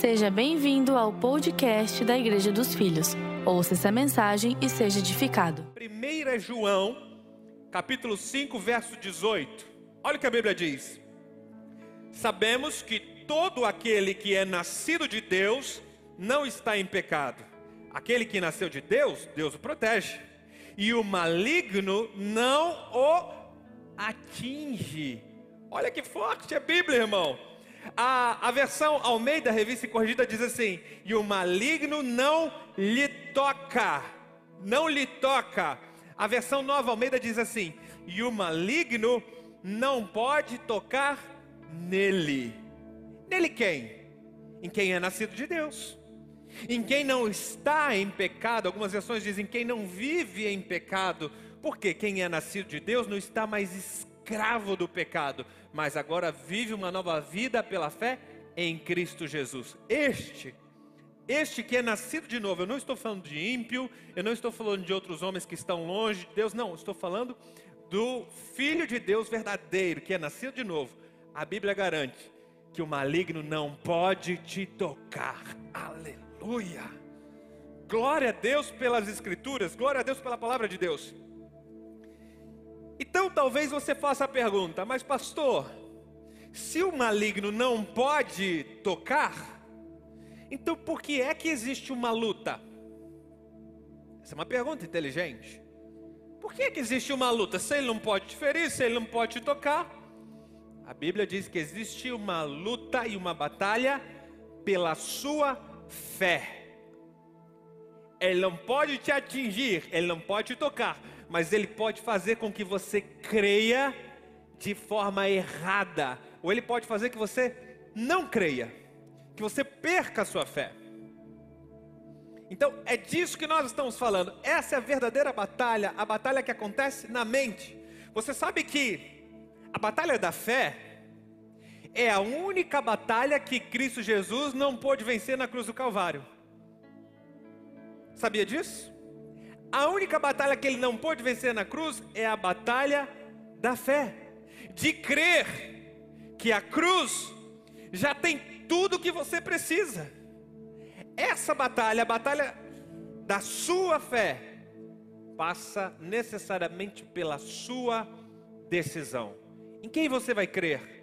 Seja bem-vindo ao podcast da Igreja dos Filhos. Ouça essa mensagem e seja edificado. 1 João, capítulo 5, verso 18. Olha o que a Bíblia diz. Sabemos que todo aquele que é nascido de Deus não está em pecado. Aquele que nasceu de Deus, Deus o protege. E o maligno não o atinge. Olha que forte a Bíblia, irmão. A, a versão Almeida, revista e corrigida, diz assim: E o maligno não lhe toca. Não lhe toca. A versão nova Almeida diz assim: E o maligno não pode tocar nele. Nele quem? Em quem é nascido de Deus. Em quem não está em pecado. Algumas versões dizem quem não vive em pecado. Porque quem é nascido de Deus não está mais escravo do pecado, mas agora vive uma nova vida pela fé em Cristo Jesus. Este, este que é nascido de novo, eu não estou falando de ímpio, eu não estou falando de outros homens que estão longe de Deus, não, estou falando do Filho de Deus verdadeiro, que é nascido de novo. A Bíblia garante que o maligno não pode te tocar. Aleluia! Glória a Deus pelas Escrituras, glória a Deus pela palavra de Deus. Então talvez você faça a pergunta, mas pastor, se o maligno não pode tocar, então por que é que existe uma luta? Essa é uma pergunta inteligente. Por que é que existe uma luta? Se ele não pode te ferir, se ele não pode te tocar. A Bíblia diz que existe uma luta e uma batalha pela sua fé. Ele não pode te atingir, ele não pode te tocar, mas ele pode fazer com que você creia de forma errada, ou ele pode fazer que você não creia, que você perca a sua fé. Então é disso que nós estamos falando. Essa é a verdadeira batalha, a batalha que acontece na mente. Você sabe que a batalha da fé é a única batalha que Cristo Jesus não pôde vencer na cruz do Calvário. Sabia disso? A única batalha que ele não pôde vencer na cruz é a batalha da fé, de crer que a cruz já tem tudo o que você precisa. Essa batalha, a batalha da sua fé, passa necessariamente pela sua decisão. Em quem você vai crer?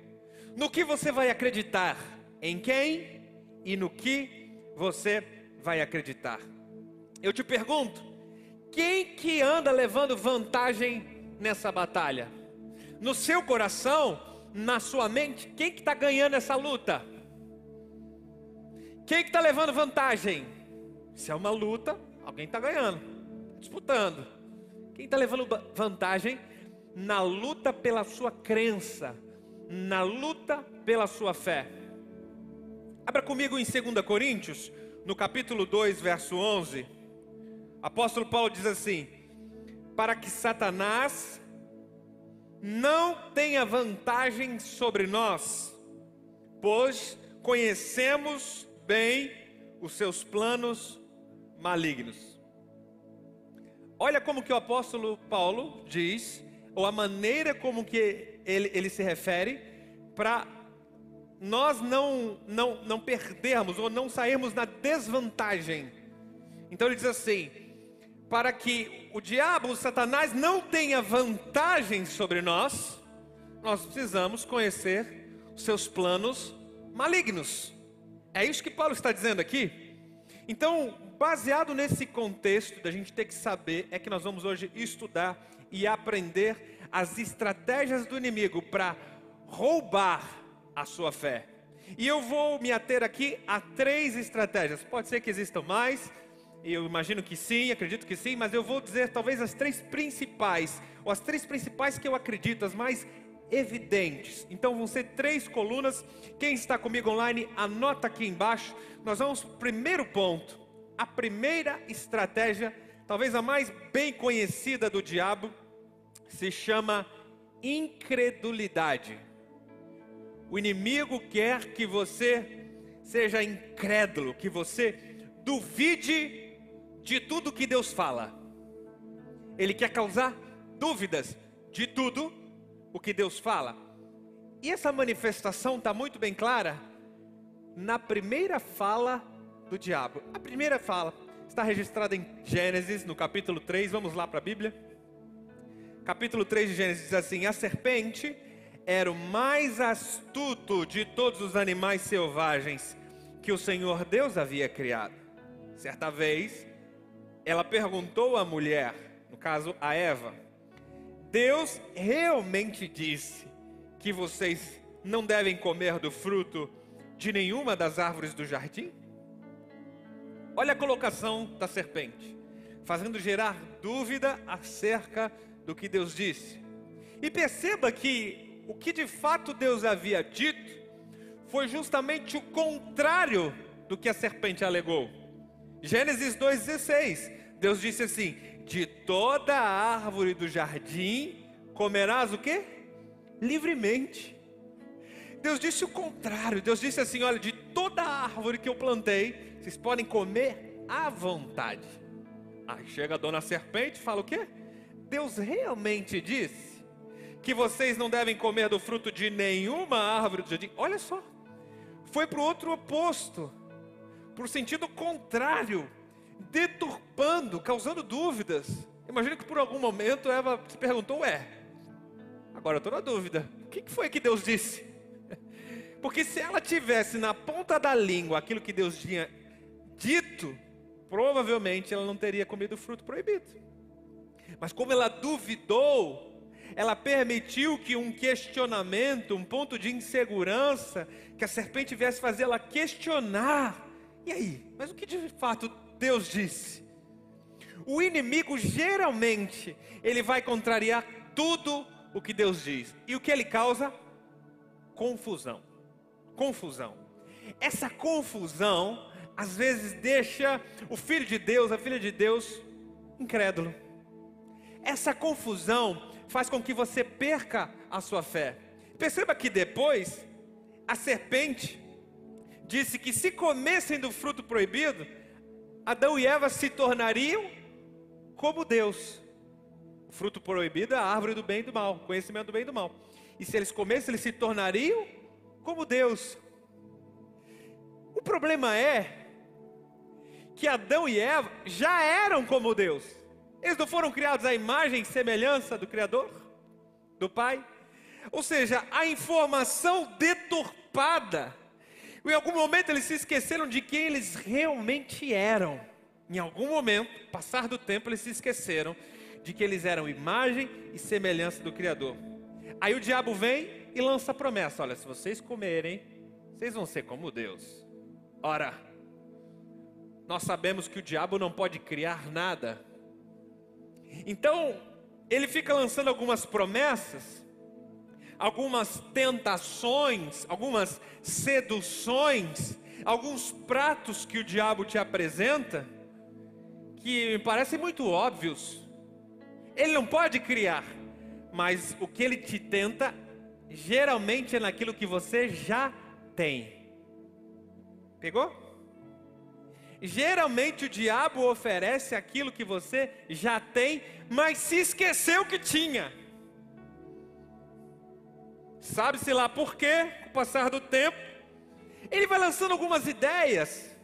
No que você vai acreditar? Em quem e no que você vai acreditar? Eu te pergunto, quem que anda levando vantagem nessa batalha? No seu coração, na sua mente, quem que está ganhando essa luta? Quem que está levando vantagem? Se é uma luta, alguém está ganhando, disputando. Quem está levando vantagem na luta pela sua crença, na luta pela sua fé? Abra comigo em 2 Coríntios, no capítulo 2, verso 11. Apóstolo Paulo diz assim: para que Satanás não tenha vantagem sobre nós, pois conhecemos bem os seus planos malignos. Olha como que o apóstolo Paulo diz, ou a maneira como que ele, ele se refere, para nós não, não, não perdermos ou não sairmos na desvantagem. Então ele diz assim: para que o diabo, o Satanás, não tenha vantagem sobre nós, nós precisamos conhecer os seus planos malignos. É isso que Paulo está dizendo aqui. Então, baseado nesse contexto da gente ter que saber, é que nós vamos hoje estudar e aprender as estratégias do inimigo para roubar a sua fé. E eu vou me ater aqui a três estratégias. Pode ser que existam mais, eu imagino que sim, acredito que sim, mas eu vou dizer talvez as três principais, ou as três principais que eu acredito, as mais evidentes. Então vão ser três colunas. Quem está comigo online, anota aqui embaixo. Nós vamos para o primeiro ponto. A primeira estratégia, talvez a mais bem conhecida do diabo, se chama incredulidade. O inimigo quer que você seja incrédulo, que você duvide de tudo que Deus fala. Ele quer causar dúvidas de tudo o que Deus fala. E essa manifestação está muito bem clara na primeira fala do diabo. A primeira fala está registrada em Gênesis, no capítulo 3. Vamos lá para a Bíblia. Capítulo 3 de Gênesis diz assim: A serpente era o mais astuto de todos os animais selvagens que o Senhor Deus havia criado. Certa vez, ela perguntou à mulher, no caso a Eva: Deus realmente disse que vocês não devem comer do fruto de nenhuma das árvores do jardim? Olha a colocação da serpente, fazendo gerar dúvida acerca do que Deus disse. E perceba que o que de fato Deus havia dito foi justamente o contrário do que a serpente alegou. Gênesis 2,16, Deus disse assim: De toda a árvore do jardim comerás o que? Livremente. Deus disse o contrário. Deus disse assim: Olha, de toda a árvore que eu plantei, vocês podem comer à vontade. Aí chega a dona serpente e fala o quê? Deus realmente disse que vocês não devem comer do fruto de nenhuma árvore do jardim. Olha só, foi para o outro oposto, o sentido contrário, deturpando, causando dúvidas. Imagina que por algum momento Eva se perguntou: Ué, agora eu estou na dúvida, o que foi que Deus disse? Porque se ela tivesse na ponta da língua aquilo que Deus tinha dito, provavelmente ela não teria comido o fruto proibido. Mas como ela duvidou, ela permitiu que um questionamento, um ponto de insegurança, que a serpente viesse fazer ela questionar. E aí? Mas o que de fato Deus disse? O inimigo geralmente ele vai contrariar tudo o que Deus diz. E o que ele causa? Confusão confusão. Essa confusão, às vezes, deixa o filho de Deus, a filha de Deus, incrédulo. Essa confusão faz com que você perca a sua fé. Perceba que depois, a serpente disse que se comessem do fruto proibido, Adão e Eva se tornariam como Deus. O fruto proibido é a árvore do bem e do mal, conhecimento do bem e do mal. E se eles comessem, eles se tornariam como Deus. O problema é que Adão e Eva já eram como Deus. Eles não foram criados à imagem e semelhança do Criador, do Pai. Ou seja, a informação deturpada. Em algum momento eles se esqueceram de quem eles realmente eram. Em algum momento, passar do tempo, eles se esqueceram de que eles eram imagem e semelhança do Criador. Aí o diabo vem e lança a promessa: olha, se vocês comerem, vocês vão ser como Deus. Ora, nós sabemos que o diabo não pode criar nada. Então, ele fica lançando algumas promessas, algumas tentações, algumas seduções, alguns pratos que o diabo te apresenta, que me parecem muito óbvios. Ele não pode criar, mas o que ele te tenta geralmente é naquilo que você já tem. Pegou? Geralmente o diabo oferece aquilo que você já tem, mas se esqueceu que tinha. Sabe-se lá por quê? Com o passar do tempo, ele vai lançando algumas ideias.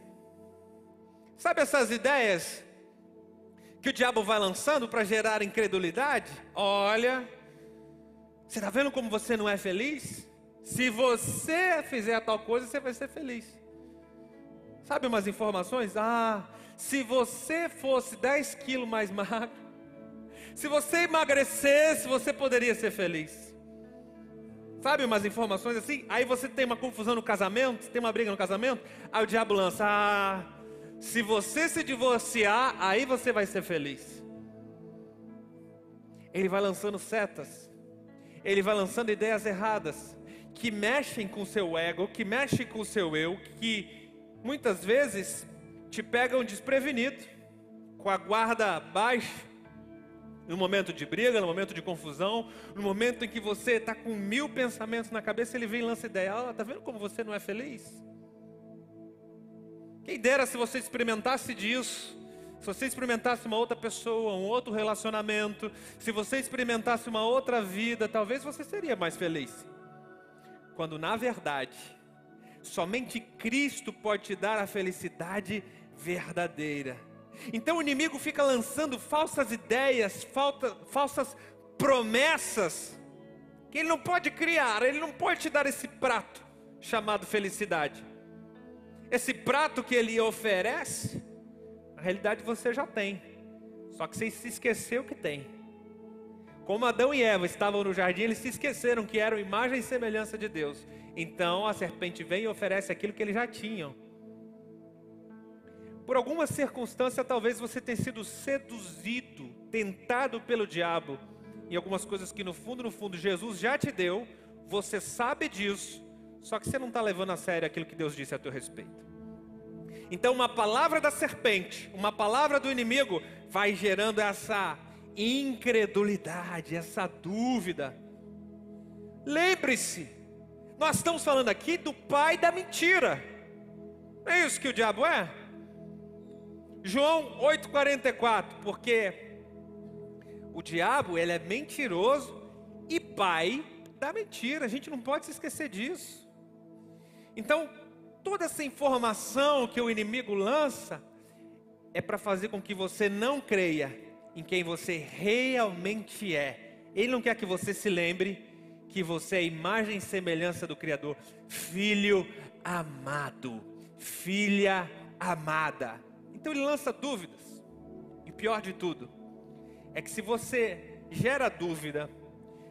Sabe essas ideias que o diabo vai lançando para gerar incredulidade? Olha, você está vendo como você não é feliz? Se você fizer tal coisa, você vai ser feliz. Sabe umas informações? Ah, se você fosse 10 quilos mais magro, se você emagrecesse, você poderia ser feliz. Sabe umas informações assim? Aí você tem uma confusão no casamento, tem uma briga no casamento, aí o diabo lança: ah, se você se divorciar, aí você vai ser feliz. Ele vai lançando setas ele vai lançando ideias erradas, que mexem com o seu ego, que mexem com o seu eu, que muitas vezes te pegam desprevenido, com a guarda baixa, no momento de briga, no momento de confusão, no momento em que você está com mil pensamentos na cabeça, ele vem e lança ideia: oh, tá vendo como você não é feliz? Quem dera se você experimentasse disso se você experimentasse uma outra pessoa, um outro relacionamento, se você experimentasse uma outra vida, talvez você seria mais feliz. Quando na verdade, somente Cristo pode te dar a felicidade verdadeira. Então o inimigo fica lançando falsas ideias, falta, falsas promessas, que ele não pode criar, ele não pode te dar esse prato chamado felicidade. Esse prato que ele oferece, na realidade você já tem, só que você se esqueceu que tem. Como Adão e Eva estavam no jardim, eles se esqueceram que eram imagem e semelhança de Deus. Então a serpente vem e oferece aquilo que eles já tinham. Por alguma circunstância, talvez você tenha sido seduzido, tentado pelo diabo, em algumas coisas que no fundo, no fundo, Jesus já te deu, você sabe disso, só que você não está levando a sério aquilo que Deus disse a teu respeito. Então, uma palavra da serpente, uma palavra do inimigo, vai gerando essa incredulidade, essa dúvida. Lembre-se, nós estamos falando aqui do pai da mentira. Não é isso que o diabo é? João 8,44, porque o diabo ele é mentiroso e pai da mentira. A gente não pode se esquecer disso. Então, toda essa informação que o inimigo lança é para fazer com que você não creia em quem você realmente é. Ele não quer que você se lembre que você é imagem e semelhança do Criador, filho amado, filha amada. Então ele lança dúvidas. E pior de tudo é que se você gera dúvida,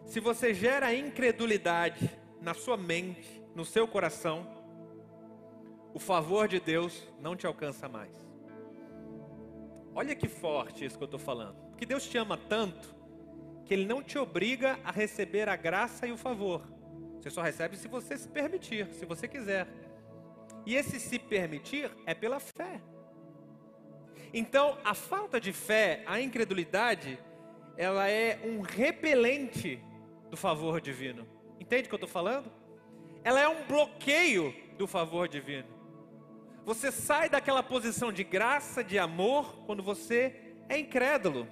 se você gera incredulidade na sua mente, no seu coração, o favor de Deus não te alcança mais. Olha que forte isso que eu estou falando. Porque Deus te ama tanto que Ele não te obriga a receber a graça e o favor. Você só recebe se você se permitir, se você quiser. E esse se permitir é pela fé. Então, a falta de fé, a incredulidade, ela é um repelente do favor divino. Entende o que eu estou falando? Ela é um bloqueio do favor divino. Você sai daquela posição de graça, de amor, quando você é incrédulo.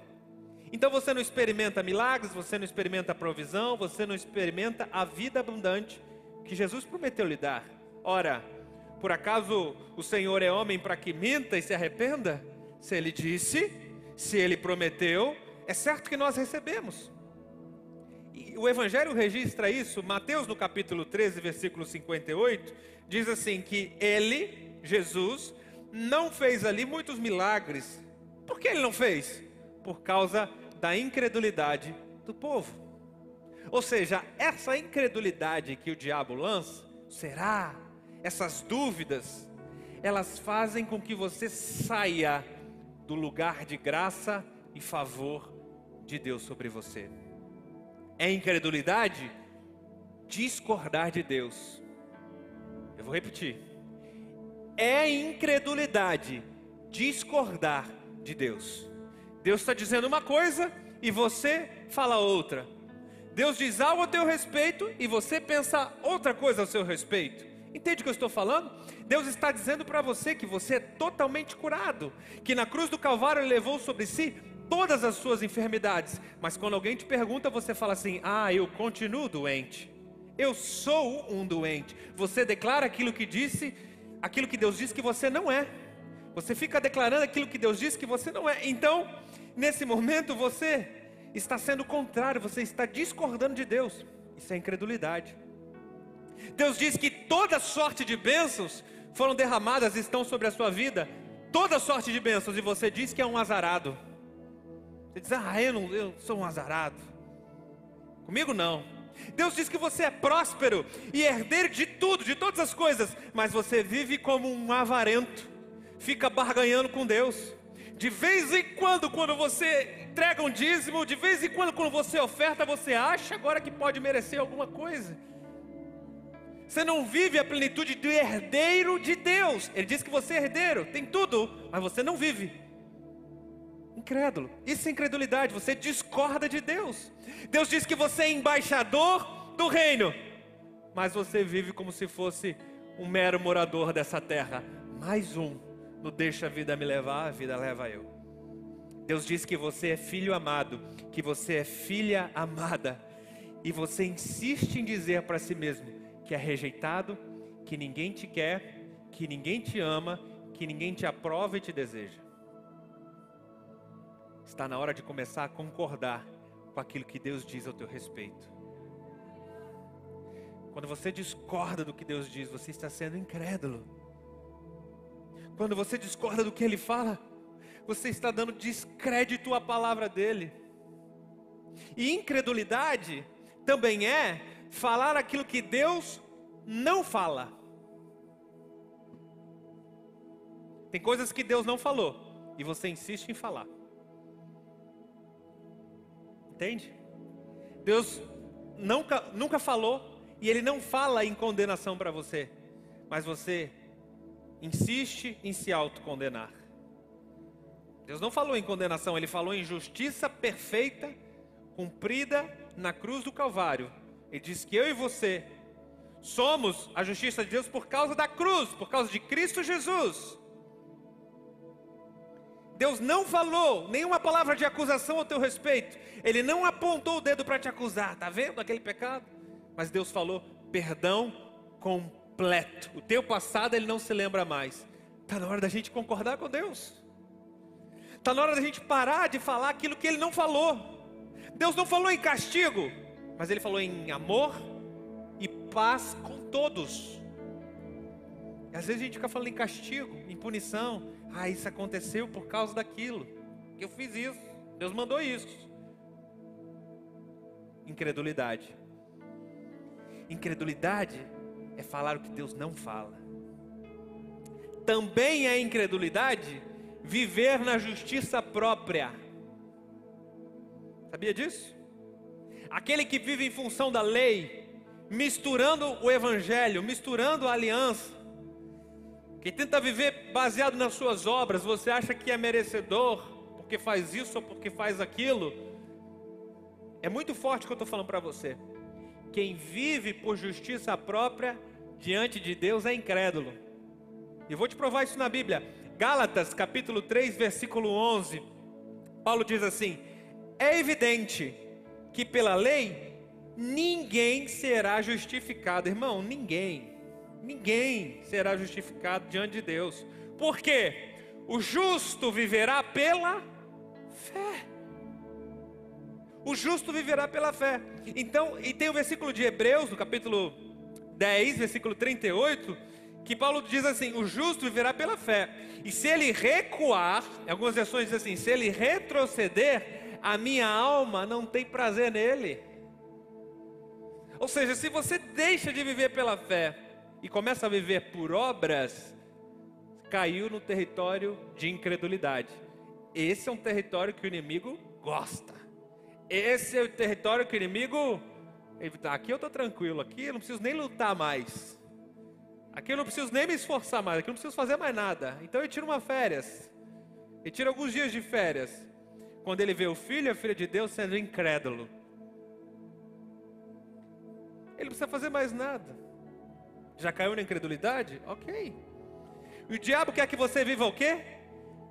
Então você não experimenta milagres, você não experimenta provisão, você não experimenta a vida abundante que Jesus prometeu lhe dar. Ora, por acaso o Senhor é homem para que minta e se arrependa? Se ele disse, se ele prometeu, é certo que nós recebemos. E o Evangelho registra isso, Mateus no capítulo 13, versículo 58, diz assim: que ele, Jesus não fez ali muitos milagres. Por que ele não fez? Por causa da incredulidade do povo. Ou seja, essa incredulidade que o diabo lança, será? Essas dúvidas, elas fazem com que você saia do lugar de graça e favor de Deus sobre você. É incredulidade discordar de Deus. Eu vou repetir é incredulidade discordar de Deus. Deus está dizendo uma coisa e você fala outra. Deus diz algo a teu respeito e você pensa outra coisa ao seu respeito. Entende o que eu estou falando? Deus está dizendo para você que você é totalmente curado, que na cruz do Calvário ele levou sobre si todas as suas enfermidades. Mas quando alguém te pergunta, você fala assim: "Ah, eu continuo doente. Eu sou um doente". Você declara aquilo que disse aquilo que Deus diz que você não é. Você fica declarando aquilo que Deus diz que você não é. Então, nesse momento, você está sendo contrário, você está discordando de Deus. Isso é incredulidade. Deus diz que toda sorte de bênçãos foram derramadas estão sobre a sua vida. Toda sorte de bênçãos, e você diz que é um azarado. Você diz, ah, eu, não, eu sou um azarado. Comigo não. Deus diz que você é próspero e herdeiro de tudo, de todas as coisas, mas você vive como um avarento, fica barganhando com Deus. De vez em quando, quando você entrega um dízimo, de vez em quando, quando você oferta, você acha agora que pode merecer alguma coisa. Você não vive a plenitude do herdeiro de Deus. Ele diz que você é herdeiro, tem tudo, mas você não vive incrédulo. Isso é incredulidade, você discorda de Deus. Deus diz que você é embaixador do reino, mas você vive como se fosse um mero morador dessa terra. Mais um, não deixa a vida me levar, a vida leva eu. Deus diz que você é filho amado, que você é filha amada, e você insiste em dizer para si mesmo que é rejeitado, que ninguém te quer, que ninguém te ama, que ninguém te aprova e te deseja. Está na hora de começar a concordar com aquilo que Deus diz ao teu respeito. Quando você discorda do que Deus diz, você está sendo incrédulo. Quando você discorda do que Ele fala, você está dando descrédito à palavra dEle. E incredulidade também é falar aquilo que Deus não fala. Tem coisas que Deus não falou e você insiste em falar. Entende? Deus nunca, nunca falou e Ele não fala em condenação para você, mas você insiste em se autocondenar. Deus não falou em condenação, Ele falou em justiça perfeita, cumprida na cruz do Calvário. Ele diz que eu e você somos a justiça de Deus por causa da cruz, por causa de Cristo Jesus. Deus não falou nenhuma palavra de acusação ao teu respeito. Ele não apontou o dedo para te acusar. Tá vendo aquele pecado? Mas Deus falou perdão completo. O teu passado ele não se lembra mais. Está na hora da gente concordar com Deus. Está na hora da gente parar de falar aquilo que ele não falou. Deus não falou em castigo, mas ele falou em amor e paz com todos. E às vezes a gente fica falando em castigo, em punição. Ah, isso aconteceu por causa daquilo. Eu fiz isso. Deus mandou isso. Incredulidade. Incredulidade é falar o que Deus não fala. Também é incredulidade viver na justiça própria. Sabia disso? Aquele que vive em função da lei, misturando o evangelho, misturando a aliança, que tenta viver baseado nas suas obras, você acha que é merecedor porque faz isso ou porque faz aquilo? É muito forte o que eu estou falando para você. Quem vive por justiça própria diante de Deus é incrédulo. E vou te provar isso na Bíblia. Gálatas, capítulo 3, versículo 11. Paulo diz assim: É evidente que pela lei ninguém será justificado, irmão, ninguém. Ninguém será justificado diante de Deus. Por quê? O justo viverá pela fé. O justo viverá pela fé. Então, e tem o versículo de Hebreus, no capítulo 10, versículo 38, que Paulo diz assim: o justo viverá pela fé. E se ele recuar, em algumas versões diz assim: se ele retroceder, a minha alma não tem prazer nele. Ou seja, se você deixa de viver pela fé e começa a viver por obras, caiu no território de incredulidade. Esse é um território que o inimigo gosta. Esse é o território que o inimigo. Aqui eu estou tranquilo, aqui eu não preciso nem lutar mais. Aqui eu não preciso nem me esforçar mais, aqui eu não preciso fazer mais nada. Então eu tiro uma férias. Ele tira alguns dias de férias. Quando ele vê o filho e a filha de Deus sendo incrédulo. Ele não precisa fazer mais nada. Já caiu na incredulidade? Ok. E o diabo quer que você viva o quê?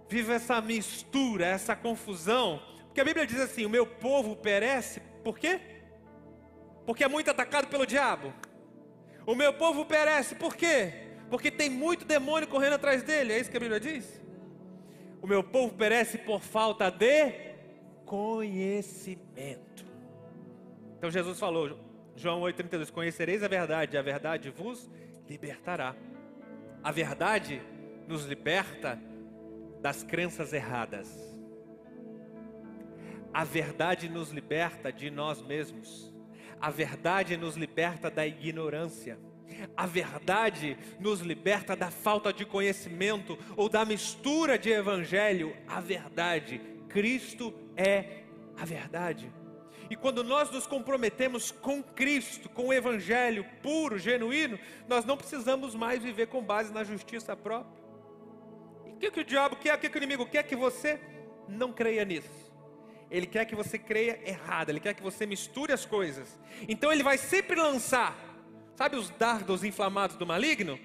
Viva essa mistura, essa confusão porque a Bíblia diz assim: o meu povo perece, por quê? Porque é muito atacado pelo diabo. O meu povo perece, por quê? Porque tem muito demônio correndo atrás dele, é isso que a Bíblia diz? O meu povo perece por falta de conhecimento. Então Jesus falou, João 8,32: Conhecereis a verdade, a verdade vos libertará. A verdade nos liberta das crenças erradas. A verdade nos liberta de nós mesmos. A verdade nos liberta da ignorância. A verdade nos liberta da falta de conhecimento ou da mistura de evangelho. A verdade, Cristo é a verdade. E quando nós nos comprometemos com Cristo, com o evangelho puro, genuíno, nós não precisamos mais viver com base na justiça própria. E o que, que o diabo quer? O que, que o inimigo quer? Que você não creia nisso. Ele quer que você creia errado, ele quer que você misture as coisas. Então ele vai sempre lançar, sabe os dardos inflamados do maligno?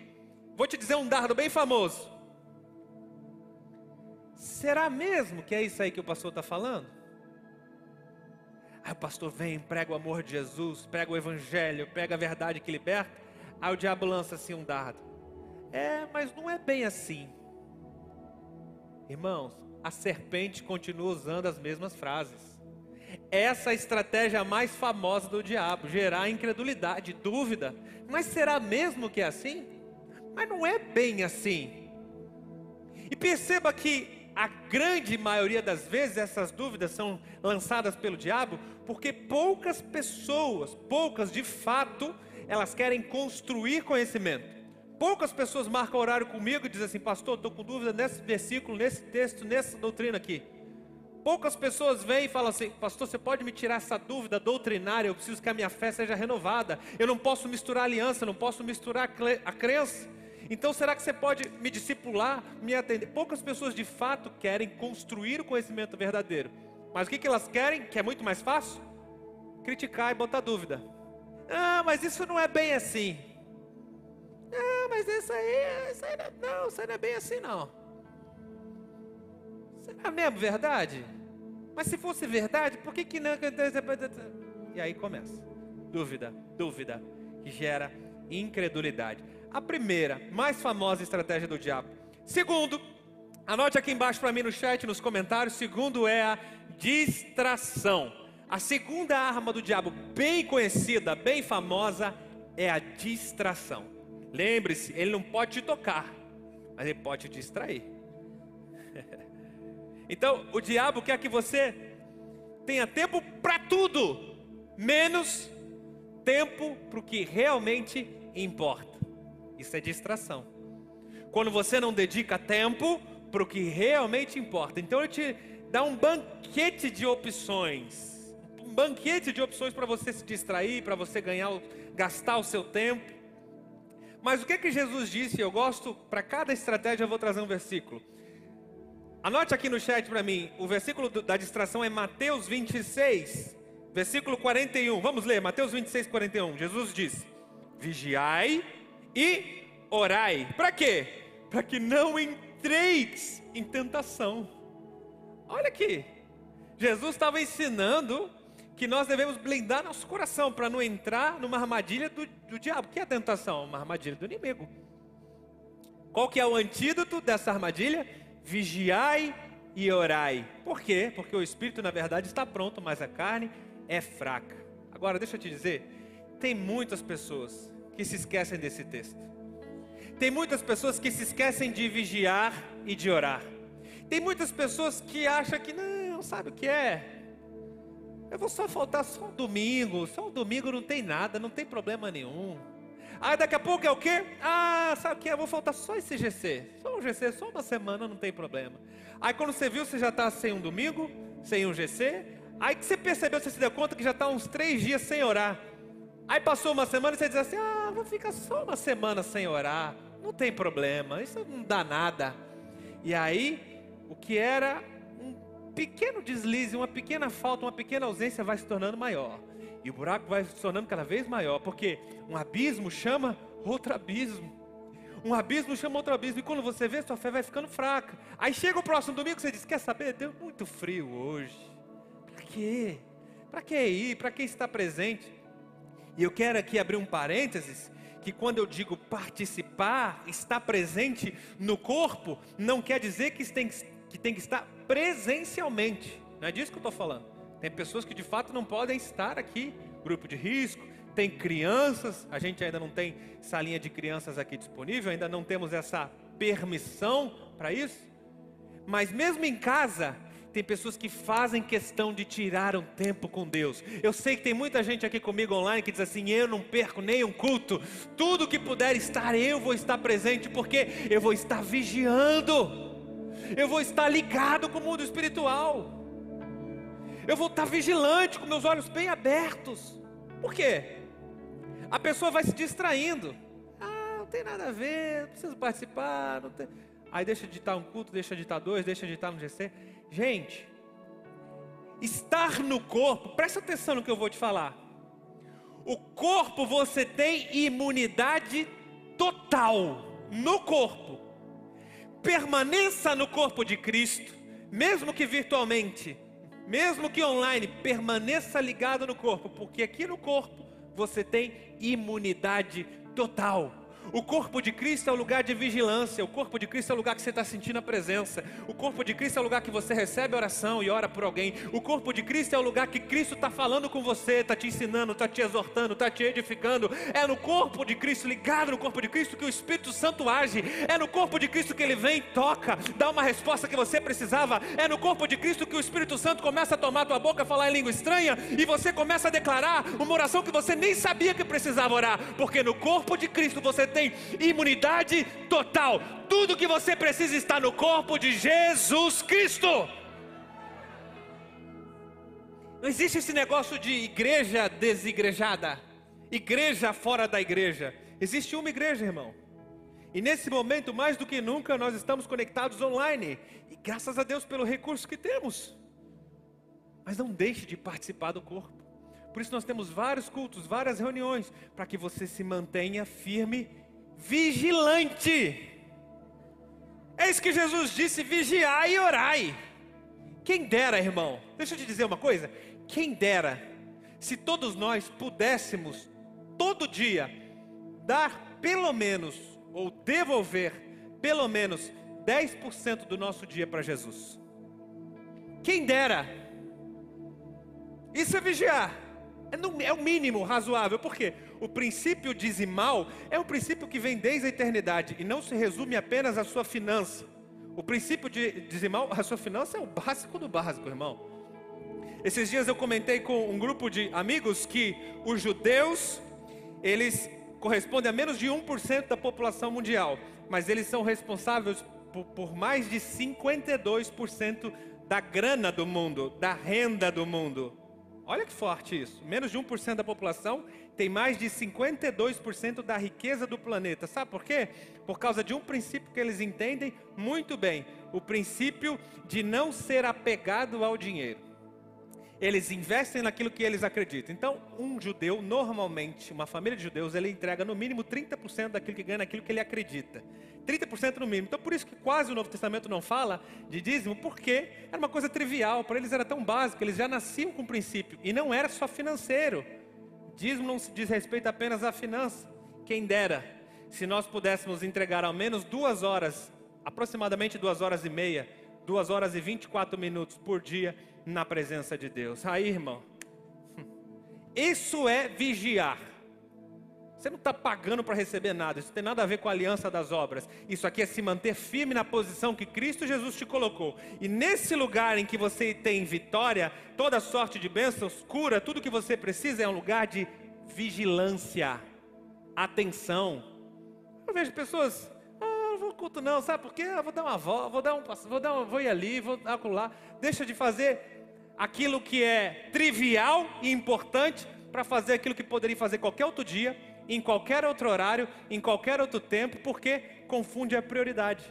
Vou te dizer um dardo bem famoso. Será mesmo que é isso aí que o pastor está falando? Aí o pastor vem, prega o amor de Jesus, prega o evangelho, prega a verdade que liberta. Aí o diabo lança assim um dardo. É, mas não é bem assim. Irmãos, a serpente continua usando as mesmas frases. Essa é a estratégia mais famosa do diabo, gerar incredulidade, dúvida. Mas será mesmo que é assim? Mas não é bem assim. E perceba que a grande maioria das vezes essas dúvidas são lançadas pelo diabo, porque poucas pessoas, poucas de fato, elas querem construir conhecimento. Poucas pessoas marcam horário comigo e dizem assim, pastor, estou com dúvida nesse versículo, nesse texto, nessa doutrina aqui. Poucas pessoas vêm e falam assim, pastor, você pode me tirar essa dúvida doutrinária? Eu preciso que a minha fé seja renovada. Eu não posso misturar aliança, não posso misturar a crença. Então, será que você pode me discipular, me atender? Poucas pessoas de fato querem construir o conhecimento verdadeiro. Mas o que, que elas querem, que é muito mais fácil? Criticar e botar dúvida. Ah, mas isso não é bem assim. Ah, mas isso aí, isso aí não, isso aí não é bem assim não. Será mesmo verdade? Mas se fosse verdade, por que que não? E aí começa. Dúvida, dúvida, que gera incredulidade. A primeira, mais famosa estratégia do diabo. Segundo, anote aqui embaixo para mim no chat, nos comentários. Segundo é a distração. A segunda arma do diabo, bem conhecida, bem famosa, é a distração. Lembre-se, ele não pode te tocar, mas ele pode te distrair. Então, o diabo quer que você tenha tempo para tudo, menos tempo para o que realmente importa. Isso é distração. Quando você não dedica tempo para o que realmente importa. Então, ele te dá um banquete de opções. Um banquete de opções para você se distrair, para você ganhar, gastar o seu tempo. Mas o que é que Jesus disse? Eu gosto, para cada estratégia eu vou trazer um versículo. Anote aqui no chat para mim, o versículo da distração é Mateus 26, versículo 41. Vamos ler, Mateus 26, 41. Jesus diz: Vigiai e orai. Para quê? Para que não entreis em tentação. Olha aqui, Jesus estava ensinando que nós devemos blindar nosso coração para não entrar numa armadilha do, do diabo. O que é a tentação? Uma armadilha do inimigo. Qual que é o antídoto dessa armadilha? Vigiai e orai. Por quê? Porque o espírito, na verdade, está pronto, mas a carne é fraca. Agora, deixa eu te dizer, tem muitas pessoas que se esquecem desse texto. Tem muitas pessoas que se esquecem de vigiar e de orar. Tem muitas pessoas que acham que não, sabe o que é? Eu vou só faltar só um domingo, só um domingo não tem nada, não tem problema nenhum. Aí daqui a pouco é o quê? Ah, sabe o que? Eu vou faltar só esse GC. Só um GC, só uma semana, não tem problema. Aí quando você viu, você já está sem um domingo, sem um GC. Aí que você percebeu, você se deu conta que já está uns três dias sem orar. Aí passou uma semana e você diz assim: Ah, vou ficar só uma semana sem orar. Não tem problema, isso não dá nada. E aí, o que era pequeno deslize, uma pequena falta, uma pequena ausência vai se tornando maior. E o buraco vai se tornando cada vez maior, porque um abismo chama outro abismo. Um abismo chama outro abismo, e quando você vê, sua fé vai ficando fraca. Aí chega o próximo domingo, você diz: Quer saber? Deu muito frio hoje. Para quê? Para que ir? Para que estar presente? E eu quero aqui abrir um parênteses que quando eu digo participar, estar presente no corpo, não quer dizer que tem, que tem que estar presencialmente. Não é disso que eu estou falando. Tem pessoas que de fato não podem estar aqui, grupo de risco, tem crianças, a gente ainda não tem salinha de crianças aqui disponível, ainda não temos essa permissão para isso. Mas mesmo em casa, tem pessoas que fazem questão de tirar um tempo com Deus. Eu sei que tem muita gente aqui comigo online que diz assim: eu não perco nenhum culto, tudo que puder estar, eu vou estar presente, porque eu vou estar vigiando eu vou estar ligado com o mundo espiritual, eu vou estar vigilante, com meus olhos bem abertos. Por quê? A pessoa vai se distraindo. Ah, não tem nada a ver, não preciso participar. Não tem... Aí deixa de estar um culto, deixa de estar dois, deixa de estar no GC. Gente, estar no corpo, presta atenção no que eu vou te falar. O corpo você tem imunidade total no corpo permaneça no corpo de Cristo, mesmo que virtualmente, mesmo que online, permaneça ligado no corpo, porque aqui no corpo você tem imunidade total. O corpo de Cristo é o lugar de vigilância. O corpo de Cristo é o lugar que você está sentindo a presença. O corpo de Cristo é o lugar que você recebe oração e ora por alguém. O corpo de Cristo é o lugar que Cristo está falando com você, está te ensinando, está te exortando, está te edificando. É no corpo de Cristo, ligado no corpo de Cristo, que o Espírito Santo age. É no corpo de Cristo que ele vem, toca, dá uma resposta que você precisava. É no corpo de Cristo que o Espírito Santo começa a tomar tua boca, falar em língua estranha e você começa a declarar uma oração que você nem sabia que precisava orar, porque no corpo de Cristo você tem tem imunidade total. Tudo que você precisa está no corpo de Jesus Cristo. Não existe esse negócio de igreja desigrejada, igreja fora da igreja. Existe uma igreja, irmão. E nesse momento, mais do que nunca, nós estamos conectados online. E graças a Deus pelo recurso que temos. Mas não deixe de participar do corpo. Por isso nós temos vários cultos, várias reuniões, para que você se mantenha firme vigilante. É isso que Jesus disse: vigiai e orai. Quem dera, irmão, deixa eu te dizer uma coisa: quem dera, se todos nós pudéssemos, todo dia, dar pelo menos, ou devolver pelo menos 10% do nosso dia para Jesus. Quem dera, isso é vigiar. É, no, é o mínimo razoável, por quê? O princípio dizimal é um princípio que vem desde a eternidade e não se resume apenas à sua finança. O princípio de dizimal, a sua finança é o básico do básico, irmão. Esses dias eu comentei com um grupo de amigos que os judeus, eles correspondem a menos de 1% da população mundial, mas eles são responsáveis por, por mais de 52% da grana do mundo, da renda do mundo. Olha que forte isso. Menos de 1% da população tem mais de 52% da riqueza do planeta. Sabe por quê? Por causa de um princípio que eles entendem muito bem: o princípio de não ser apegado ao dinheiro. Eles investem naquilo que eles acreditam. Então, um judeu, normalmente, uma família de judeus, ele entrega no mínimo 30% daquilo que ganha naquilo que ele acredita. 30% no mínimo. Então, por isso que quase o Novo Testamento não fala de dízimo, porque era uma coisa trivial, para eles era tão básico, eles já nasciam com o princípio, e não era só financeiro. Dízimo não se diz respeito apenas à finança. Quem dera, se nós pudéssemos entregar ao menos duas horas, aproximadamente duas horas e meia, duas horas e 24 minutos por dia na presença de Deus. Aí, irmão, isso é vigiar. Você não está pagando para receber nada, isso tem nada a ver com a aliança das obras. Isso aqui é se manter firme na posição que Cristo Jesus te colocou. E nesse lugar em que você tem vitória, toda sorte de bênçãos, cura, tudo que você precisa é um lugar de vigilância, atenção. Eu vejo pessoas, ah, não vou culto não, sabe por quê? Ah, vou dar uma volta, vou dar um, vou dar um, vou ir ali, vou acolá. Deixa de fazer aquilo que é trivial e importante para fazer aquilo que poderia fazer qualquer outro dia em qualquer outro horário, em qualquer outro tempo, porque confunde a prioridade.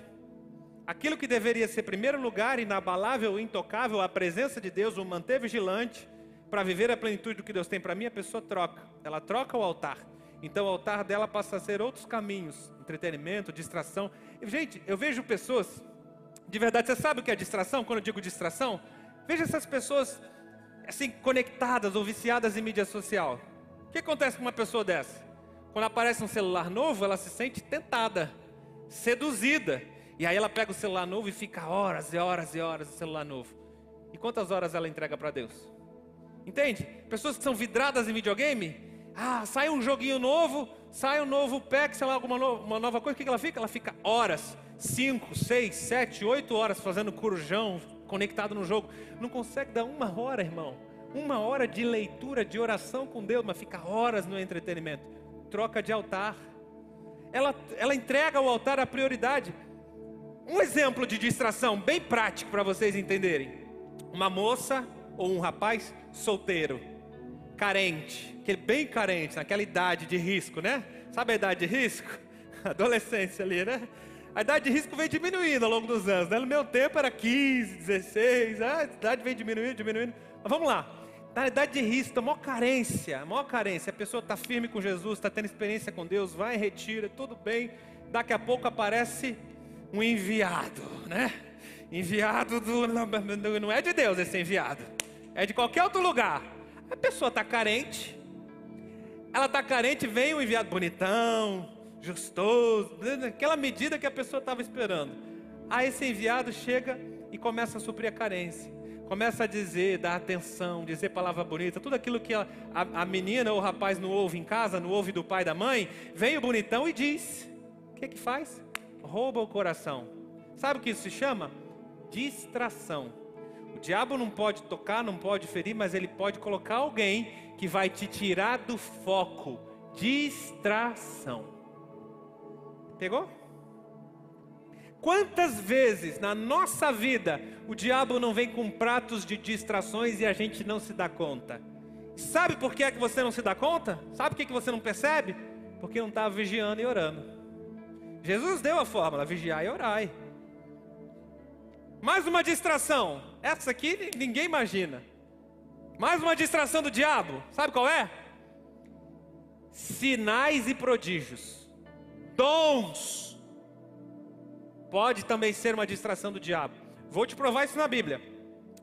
Aquilo que deveria ser primeiro lugar, inabalável, intocável, a presença de Deus, o manter vigilante, para viver a plenitude do que Deus tem para mim, a pessoa troca. Ela troca o altar. Então o altar dela passa a ser outros caminhos, entretenimento, distração. Gente, eu vejo pessoas, de verdade, você sabe o que é distração? Quando eu digo distração, veja essas pessoas assim conectadas ou viciadas em mídia social. O que acontece com uma pessoa dessa? Quando aparece um celular novo, ela se sente tentada, seduzida. E aí ela pega o celular novo e fica horas e horas e horas no celular novo. E quantas horas ela entrega para Deus? Entende? Pessoas que são vidradas em videogame, ah, sai um joguinho novo, sai um novo pack, sei lá, alguma no, uma nova coisa, o que, que ela fica? Ela fica horas, 5, 6, 7, 8 horas fazendo corujão, conectado no jogo. Não consegue dar uma hora, irmão. Uma hora de leitura, de oração com Deus, mas fica horas no entretenimento troca de altar. Ela, ela entrega ao altar a prioridade. Um exemplo de distração bem prático para vocês entenderem: uma moça ou um rapaz solteiro, carente, aquele bem carente, naquela idade de risco, né? Sabe a idade de risco? Adolescência ali, né? A idade de risco vem diminuindo ao longo dos anos. Né? No meu tempo era 15, 16, a idade vem diminuindo, diminuindo. Mas vamos lá na idade de risco, tá maior carência, maior carência. A pessoa está firme com Jesus, está tendo experiência com Deus, vai, retira, tudo bem. Daqui a pouco aparece um enviado, né? Enviado do. Não é de Deus esse enviado, é de qualquer outro lugar. A pessoa está carente, Ela está carente, vem um enviado bonitão, justoso, aquela medida que a pessoa estava esperando. Aí esse enviado chega e começa a suprir a carência. Começa a dizer, dar atenção, dizer palavra bonita, tudo aquilo que a, a, a menina ou o rapaz não ouve em casa, não ouve do pai da mãe, vem o bonitão e diz. O que que faz? Rouba o coração. Sabe o que isso se chama? Distração. O diabo não pode tocar, não pode ferir, mas ele pode colocar alguém que vai te tirar do foco. Distração. Pegou? Quantas vezes na nossa vida o diabo não vem com pratos de distrações e a gente não se dá conta? Sabe por que é que você não se dá conta? Sabe por que, é que você não percebe? Porque não estava vigiando e orando. Jesus deu a fórmula: vigiar e orar. Mais uma distração. Essa aqui ninguém imagina. Mais uma distração do diabo. Sabe qual é? Sinais e prodígios. Dons pode também ser uma distração do diabo. Vou te provar isso na Bíblia.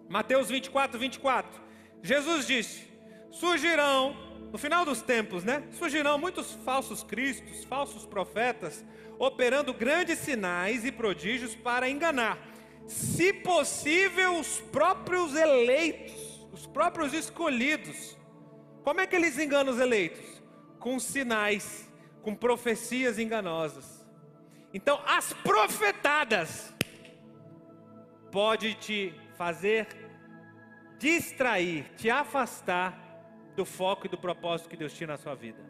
Mateus 24, 24. Jesus disse: surgirão, no final dos tempos, né? Surgirão muitos falsos cristos, falsos profetas, operando grandes sinais e prodígios para enganar, se possível, os próprios eleitos, os próprios escolhidos. Como é que eles enganam os eleitos? Com sinais, com profecias enganosas. Então, as profetadas pode te fazer distrair, te afastar do foco e do propósito que Deus tinha na sua vida.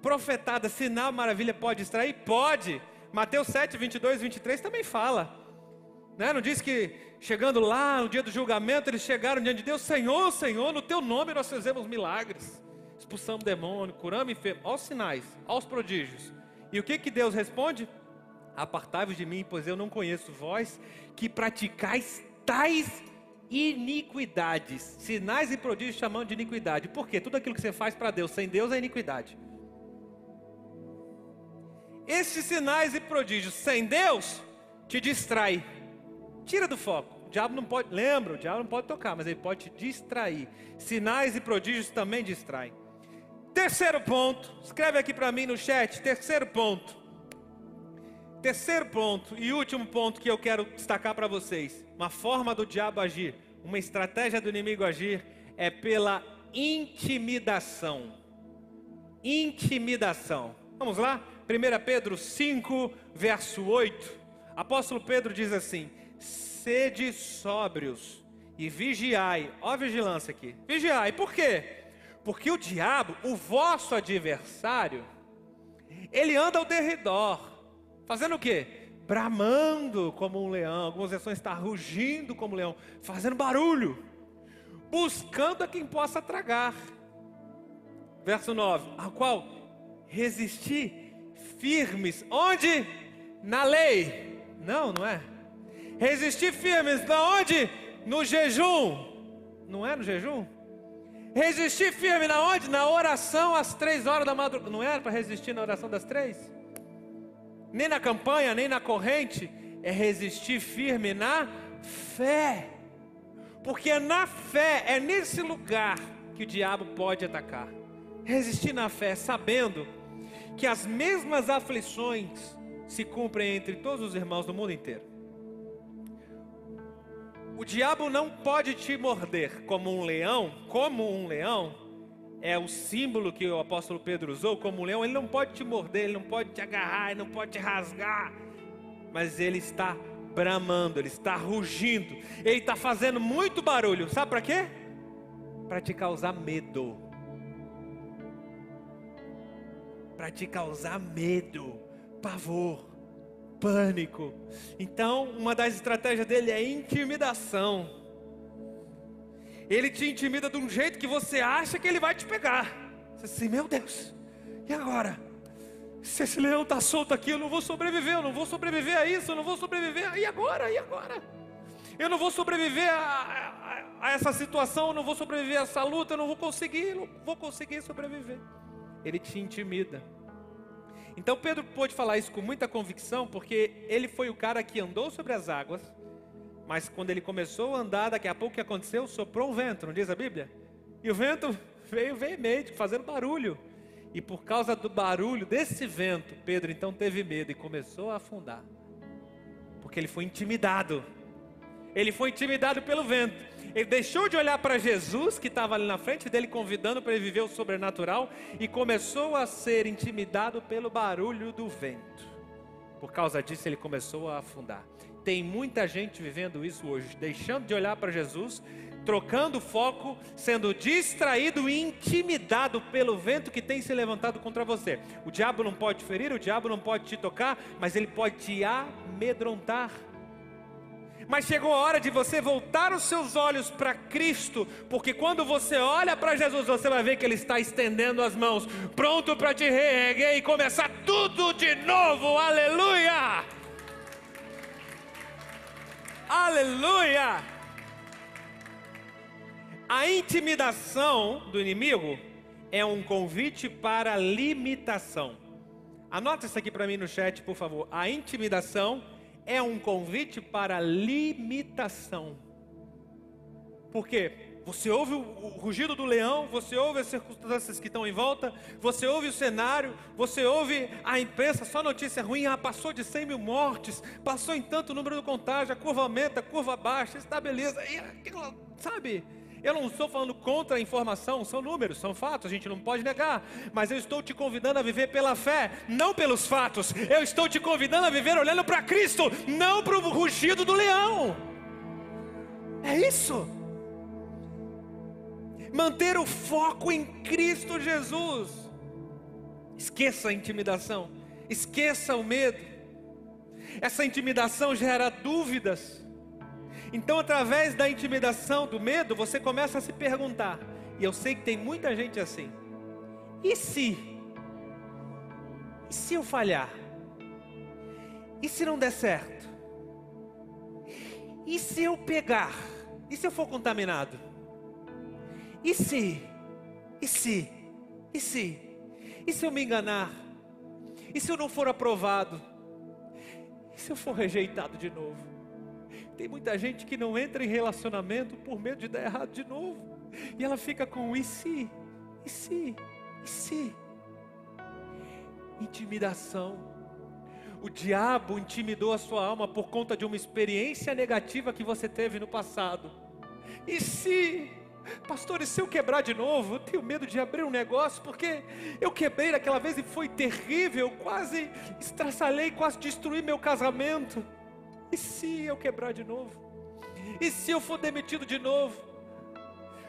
Profetada, sinal, maravilha, pode distrair? Pode. Mateus 7, 22, 23 também fala. Né? Não diz que chegando lá no dia do julgamento, eles chegaram diante de Deus, Senhor, Senhor, no teu nome nós fizemos milagres, expulsamos demônio, curamos enfermos, aos sinais, aos prodígios. E o que, que Deus responde? Apartai-vos de mim, pois eu não conheço vós que praticais tais iniquidades, sinais e prodígios chamando de iniquidade. Por quê? Tudo aquilo que você faz para Deus sem Deus é iniquidade. Esses sinais e prodígios sem Deus te distrai, tira do foco. O diabo não pode, lembra, o diabo não pode tocar, mas ele pode te distrair. Sinais e prodígios também distraem. Terceiro ponto, escreve aqui para mim no chat. Terceiro ponto. Terceiro ponto e último ponto que eu quero destacar para vocês: uma forma do diabo agir, uma estratégia do inimigo agir é pela intimidação. Intimidação. Vamos lá? 1 Pedro 5, verso 8. Apóstolo Pedro diz assim: Sede sóbrios e vigiai. Ó a vigilância aqui. Vigiai, por quê? Porque o diabo, o vosso adversário, ele anda ao derredor, fazendo o quê? Bramando como um leão. Algumas versões está rugindo como um leão, fazendo barulho, buscando a quem possa tragar. Verso 9: a qual resistir firmes, onde? Na lei. Não, não é. Resistir firmes, na onde? No jejum. Não é no jejum? Resistir firme na onde? Na oração às três horas da madrugada. Não era para resistir na oração das três? Nem na campanha, nem na corrente. É resistir firme na fé. Porque é na fé, é nesse lugar que o diabo pode atacar. Resistir na fé, sabendo que as mesmas aflições se cumprem entre todos os irmãos do mundo inteiro. O diabo não pode te morder como um leão, como um leão, é o símbolo que o apóstolo Pedro usou, como um leão, ele não pode te morder, ele não pode te agarrar, ele não pode te rasgar, mas ele está bramando, ele está rugindo, ele está fazendo muito barulho, sabe para quê? Para te causar medo, para te causar medo, pavor pânico. Então, uma das estratégias dele é intimidação. Ele te intimida de um jeito que você acha que ele vai te pegar. Você assim, meu Deus, e agora? Se esse leão está solto aqui, eu não vou sobreviver, eu não vou sobreviver a isso, eu não vou sobreviver. E agora? E agora? Eu não vou sobreviver a, a, a essa situação, eu não vou sobreviver a essa luta, eu não vou conseguir, eu não vou conseguir sobreviver. Ele te intimida. Então Pedro pôde falar isso com muita convicção, porque ele foi o cara que andou sobre as águas, mas quando ele começou a andar, daqui a pouco o que aconteceu? Soprou um vento, não diz a Bíblia? E o vento veio veemente, fazendo barulho. E por causa do barulho desse vento, Pedro então teve medo e começou a afundar. Porque ele foi intimidado. Ele foi intimidado pelo vento. Ele deixou de olhar para Jesus, que estava ali na frente dele, convidando para ele viver o sobrenatural, e começou a ser intimidado pelo barulho do vento. Por causa disso, ele começou a afundar. Tem muita gente vivendo isso hoje, deixando de olhar para Jesus, trocando foco, sendo distraído e intimidado pelo vento que tem se levantado contra você. O diabo não pode ferir, o diabo não pode te tocar, mas ele pode te amedrontar. Mas chegou a hora de você voltar os seus olhos para Cristo, porque quando você olha para Jesus, você vai ver que Ele está estendendo as mãos, pronto para te reerguer e começar tudo de novo. Aleluia! Aleluia! A intimidação do inimigo é um convite para limitação. Anota isso aqui para mim no chat, por favor. A intimidação é um convite para limitação. Por quê? Você ouve o rugido do leão, você ouve as circunstâncias que estão em volta, você ouve o cenário, você ouve a imprensa, só notícia ruim, ah, passou de 100 mil mortes, passou em tanto número do contágio, a curva aumenta, a curva baixa, estabiliza, e, sabe? Eu não estou falando contra a informação, são números, são fatos, a gente não pode negar. Mas eu estou te convidando a viver pela fé, não pelos fatos. Eu estou te convidando a viver olhando para Cristo, não para o rugido do leão. É isso. Manter o foco em Cristo Jesus. Esqueça a intimidação, esqueça o medo. Essa intimidação gera dúvidas. Então, através da intimidação, do medo, você começa a se perguntar, e eu sei que tem muita gente assim: e se? E se eu falhar? E se não der certo? E se eu pegar? E se eu for contaminado? E se? E se? E se? E se eu me enganar? E se eu não for aprovado? E se eu for rejeitado de novo? Tem muita gente que não entra em relacionamento por medo de dar errado de novo. E ela fica com e se, e se, e se. Intimidação. O diabo intimidou a sua alma por conta de uma experiência negativa que você teve no passado. E se, pastor, e se eu quebrar de novo? Eu tenho medo de abrir um negócio porque eu quebrei aquela vez e foi terrível. Quase estraçalhei, quase destruí meu casamento. E se eu quebrar de novo? E se eu for demitido de novo?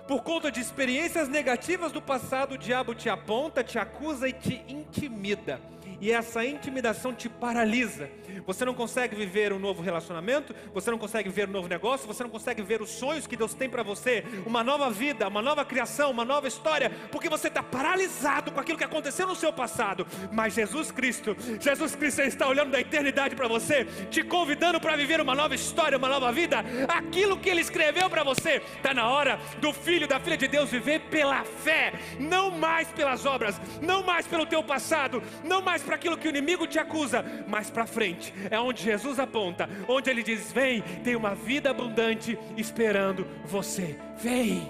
Por conta de experiências negativas do passado, o diabo te aponta, te acusa e te intimida e essa intimidação te paralisa. Você não consegue viver um novo relacionamento, você não consegue ver um novo negócio, você não consegue ver os sonhos que Deus tem para você, uma nova vida, uma nova criação, uma nova história, porque você está paralisado com aquilo que aconteceu no seu passado. Mas Jesus Cristo, Jesus Cristo está olhando da eternidade para você, te convidando para viver uma nova história, uma nova vida. Aquilo que Ele escreveu para você, está na hora do filho, da filha de Deus viver pela fé, não mais pelas obras, não mais pelo teu passado, não mais para aquilo que o inimigo te acusa, mas para frente é onde Jesus aponta, onde ele diz: Vem, tem uma vida abundante esperando você. Vem,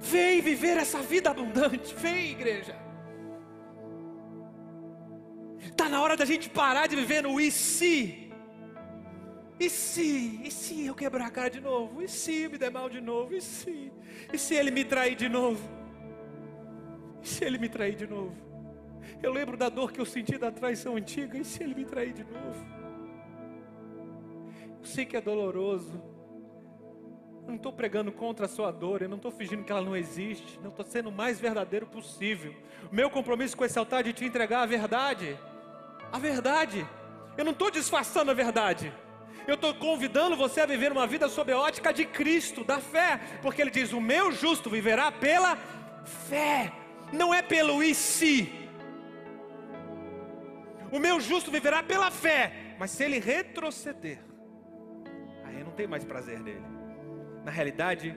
vem viver essa vida abundante. Vem, igreja. Está na hora da gente parar de viver no e se. E se? E se eu quebrar a cara de novo? E se me der mal de novo? E se? E se ele me trair de novo? E se ele me trair de novo? Eu lembro da dor que eu senti da traição antiga. E se ele me trair de novo? Eu sei que é doloroso. Eu não estou pregando contra a sua dor, eu não estou fingindo que ela não existe, não estou sendo o mais verdadeiro possível. O meu compromisso com esse altar é de te entregar a verdade. A verdade. Eu não estou disfarçando a verdade. Eu estou convidando você a viver uma vida sob a ótica de Cristo, da fé, porque Ele diz: O meu justo viverá pela fé, não é pelo e se. O meu justo viverá pela fé, mas se ele retroceder, aí não tem mais prazer nele. Na realidade,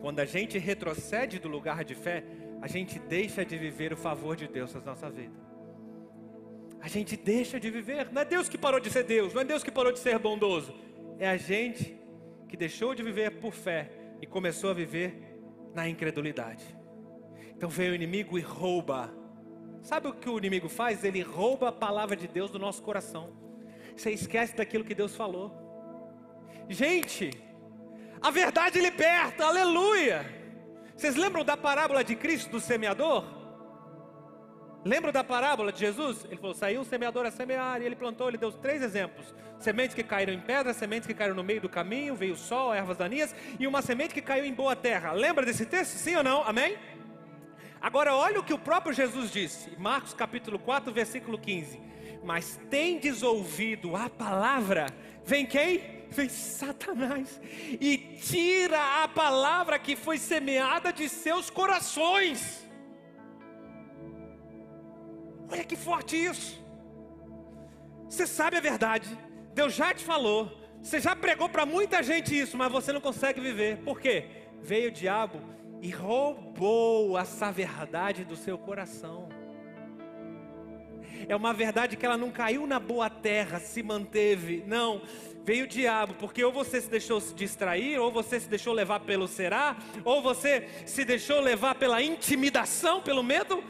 quando a gente retrocede do lugar de fé, a gente deixa de viver o favor de Deus na nossa vida. A gente deixa de viver. Não é Deus que parou de ser Deus, não é Deus que parou de ser bondoso. É a gente que deixou de viver por fé e começou a viver na incredulidade. Então vem o inimigo e rouba. Sabe o que o inimigo faz? Ele rouba a palavra de Deus do nosso coração. Você esquece daquilo que Deus falou. Gente, a verdade liberta, aleluia. Vocês lembram da parábola de Cristo do semeador? Lembra da parábola de Jesus? Ele falou: saiu um semeador a semear, e ele plantou, ele deu três exemplos: sementes que caíram em pedra, sementes que caíram no meio do caminho, veio o sol, ervas daninhas, e uma semente que caiu em boa terra. Lembra desse texto? Sim ou não? Amém? Agora olha o que o próprio Jesus disse, Marcos capítulo 4, versículo 15. Mas tendes ouvido a palavra, vem quem? Vem Satanás e tira a palavra que foi semeada de seus corações. Olha que forte isso. Você sabe a verdade, Deus já te falou, você já pregou para muita gente isso, mas você não consegue viver. Por quê? Veio o diabo e roubou essa verdade do seu coração. É uma verdade que ela não caiu na boa terra, se manteve. Não, veio o diabo, porque ou você se deixou se distrair, ou você se deixou levar pelo será, ou você se deixou levar pela intimidação, pelo medo.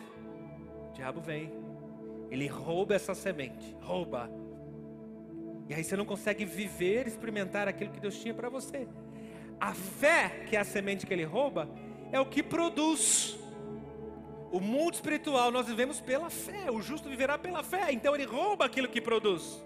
O diabo vem, ele rouba essa semente, rouba. E aí você não consegue viver, experimentar aquilo que Deus tinha para você. A fé, que é a semente que ele rouba, é o que produz. O mundo espiritual nós vivemos pela fé, o justo viverá pela fé, então ele rouba aquilo que produz.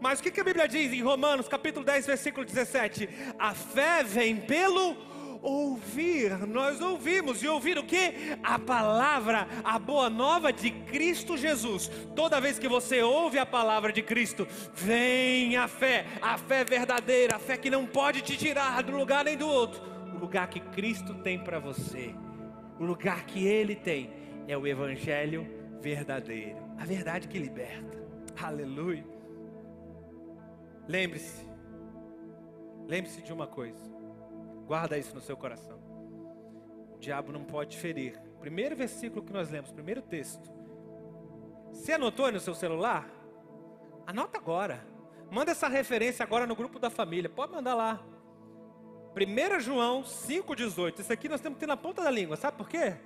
Mas o que a Bíblia diz em Romanos capítulo 10, versículo 17? A fé vem pelo ouvir, nós ouvimos e ouvir o que? A palavra, a boa nova de Cristo Jesus. Toda vez que você ouve a palavra de Cristo, vem a fé, a fé verdadeira, a fé que não pode te tirar do lugar nem do outro. Lugar que Cristo tem para você, o lugar que Ele tem, é o Evangelho verdadeiro, a verdade que liberta. Aleluia. Lembre-se, lembre-se de uma coisa. Guarda isso no seu coração. O diabo não pode ferir. Primeiro versículo que nós lemos, primeiro texto. Você anotou aí no seu celular? Anota agora. Manda essa referência agora no grupo da família. Pode mandar lá. 1 João 5,18. Isso aqui nós temos que ter na ponta da língua. Sabe por quê?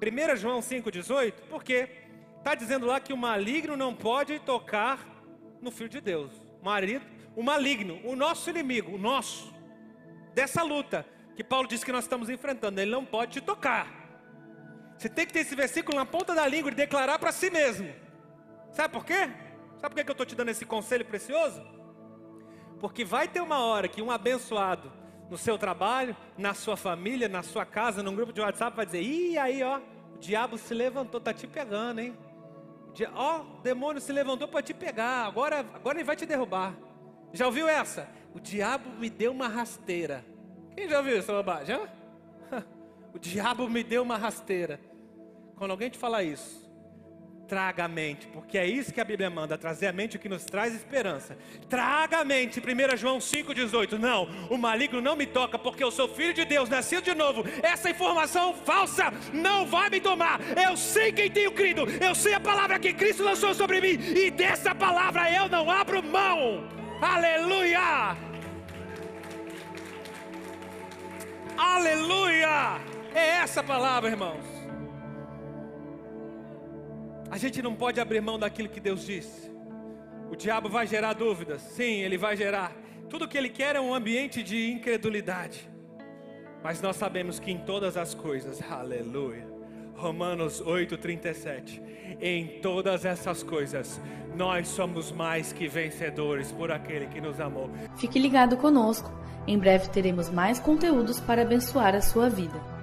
1 João 5,18. Porque está dizendo lá que o maligno não pode tocar no filho de Deus. O marido, o maligno, o nosso inimigo, o nosso dessa luta que Paulo diz que nós estamos enfrentando. Ele não pode te tocar. Você tem que ter esse versículo na ponta da língua e declarar para si mesmo. Sabe por quê? Sabe por que eu estou te dando esse conselho precioso? Porque vai ter uma hora que um abençoado no seu trabalho, na sua família, na sua casa, num grupo de WhatsApp vai dizer: Ih, aí ó, o diabo se levantou, tá te pegando, hein? Ó, o demônio se levantou para te pegar, agora, agora ele vai te derrubar. Já ouviu essa? O diabo me deu uma rasteira. Quem já ouviu essa bobagem? O diabo me deu uma rasteira. Quando alguém te falar isso, traga a mente, porque é isso que a Bíblia manda, trazer a mente o que nos traz esperança. Traga a mente, 1 João 5,18. Não, o maligno não me toca, porque eu sou filho de Deus, nascido de novo. Essa informação falsa não vai me tomar. Eu sei quem tenho crido, eu sei a palavra que Cristo lançou sobre mim, e dessa palavra eu não abro mão. Aleluia! Aleluia! É essa palavra, irmãos. A gente não pode abrir mão daquilo que Deus disse. O diabo vai gerar dúvidas, sim, ele vai gerar. Tudo que ele quer é um ambiente de incredulidade. Mas nós sabemos que em todas as coisas, aleluia. Romanos 8:37. Em todas essas coisas, nós somos mais que vencedores por aquele que nos amou. Fique ligado conosco. Em breve teremos mais conteúdos para abençoar a sua vida.